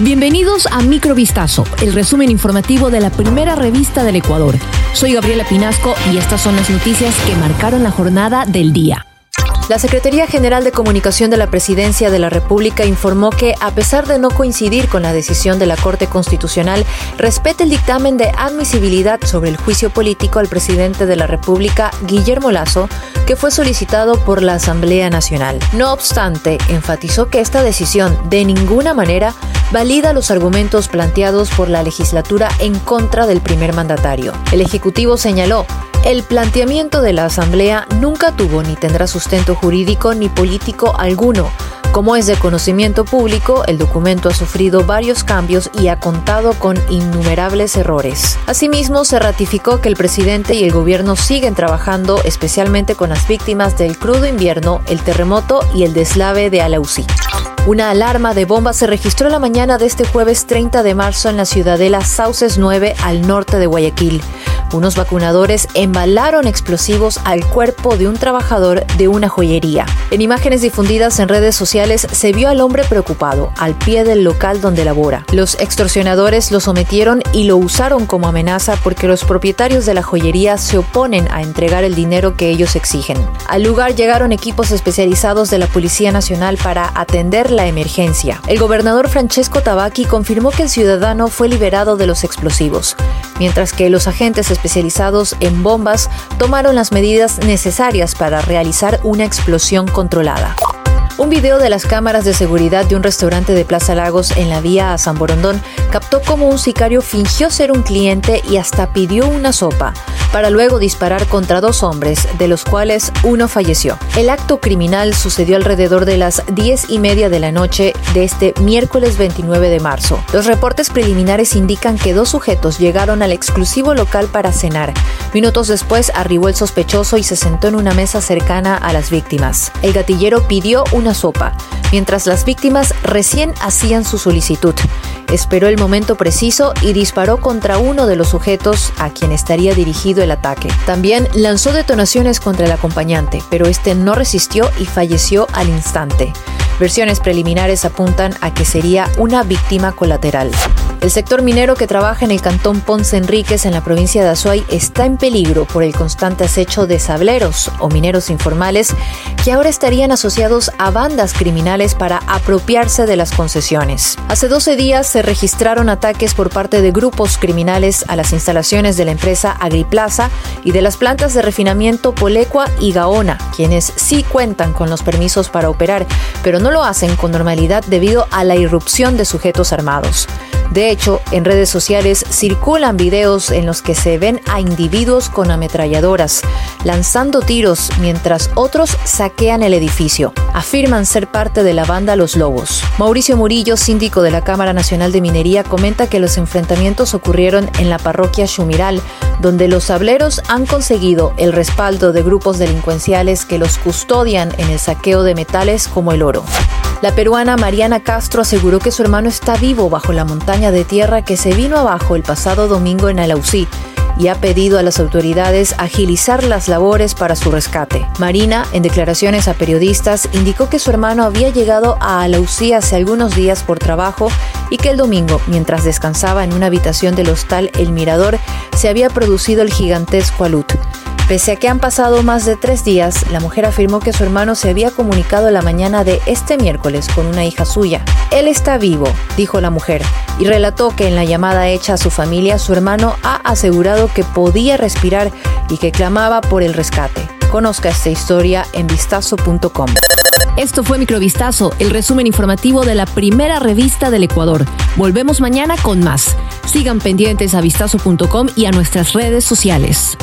Bienvenidos a Microvistazo, el resumen informativo de la primera revista del Ecuador. Soy Gabriela Pinasco y estas son las noticias que marcaron la jornada del día. La Secretaría General de Comunicación de la Presidencia de la República informó que, a pesar de no coincidir con la decisión de la Corte Constitucional, respeta el dictamen de admisibilidad sobre el juicio político al presidente de la República, Guillermo Lazo, que fue solicitado por la Asamblea Nacional. No obstante, enfatizó que esta decisión de ninguna manera valida los argumentos planteados por la legislatura en contra del primer mandatario. El Ejecutivo señaló el planteamiento de la Asamblea nunca tuvo ni tendrá sustento jurídico ni político alguno. Como es de conocimiento público, el documento ha sufrido varios cambios y ha contado con innumerables errores. Asimismo, se ratificó que el presidente y el gobierno siguen trabajando especialmente con las víctimas del crudo invierno, el terremoto y el deslave de Alausí. Una alarma de bomba se registró la mañana de este jueves 30 de marzo en la ciudadela Sauces 9 al norte de Guayaquil. Unos vacunadores embalaron explosivos al cuerpo de un trabajador de una joyería. En imágenes difundidas en redes sociales se vio al hombre preocupado al pie del local donde labora. Los extorsionadores lo sometieron y lo usaron como amenaza porque los propietarios de la joyería se oponen a entregar el dinero que ellos exigen. Al lugar llegaron equipos especializados de la Policía Nacional para atender la emergencia. El gobernador Francesco Tabaqui confirmó que el ciudadano fue liberado de los explosivos, mientras que los agentes especializados en bombas tomaron las medidas necesarias para realizar una explosión controlada. Un video de las cámaras de seguridad de un restaurante de Plaza Lagos en la vía a San Borondón captó cómo un sicario fingió ser un cliente y hasta pidió una sopa, para luego disparar contra dos hombres, de los cuales uno falleció. El acto criminal sucedió alrededor de las diez y media de la noche de este miércoles 29 de marzo. Los reportes preliminares indican que dos sujetos llegaron al exclusivo local para cenar. Minutos después arribó el sospechoso y se sentó en una mesa cercana a las víctimas. El gatillero pidió una sopa, mientras las víctimas recién hacían su solicitud. Esperó el momento preciso y disparó contra uno de los sujetos a quien estaría dirigido el ataque. También lanzó detonaciones contra el acompañante, pero este no resistió y falleció al instante. Versiones preliminares apuntan a que sería una víctima colateral. El sector minero que trabaja en el cantón Ponce Enríquez en la provincia de Azuay está en peligro por el constante acecho de sableros o mineros informales que ahora estarían asociados a bandas criminales para apropiarse de las concesiones. Hace 12 días se registraron ataques por parte de grupos criminales a las instalaciones de la empresa Agriplaza y de las plantas de refinamiento Polecua y Gaona, quienes sí cuentan con los permisos para operar, pero no lo hacen con normalidad debido a la irrupción de sujetos armados. De hecho, en redes sociales circulan videos en los que se ven a individuos con ametralladoras lanzando tiros mientras otros saquean el edificio. Afirman ser parte de la banda Los Lobos. Mauricio Murillo, síndico de la Cámara Nacional de Minería, comenta que los enfrentamientos ocurrieron en la parroquia Chumiral, donde los sableros han conseguido el respaldo de grupos delincuenciales que los custodian en el saqueo de metales como el oro. La peruana Mariana Castro aseguró que su hermano está vivo bajo la montaña de tierra que se vino abajo el pasado domingo en Alausí y ha pedido a las autoridades agilizar las labores para su rescate. Marina, en declaraciones a periodistas, indicó que su hermano había llegado a Alausí hace algunos días por trabajo y que el domingo, mientras descansaba en una habitación del hostal El Mirador, se había producido el gigantesco alud. Pese a que han pasado más de tres días, la mujer afirmó que su hermano se había comunicado la mañana de este miércoles con una hija suya. Él está vivo, dijo la mujer, y relató que en la llamada hecha a su familia su hermano ha asegurado que podía respirar y que clamaba por el rescate. Conozca esta historia en vistazo.com. Esto fue Microvistazo, el resumen informativo de la primera revista del Ecuador. Volvemos mañana con más. Sigan pendientes a vistazo.com y a nuestras redes sociales.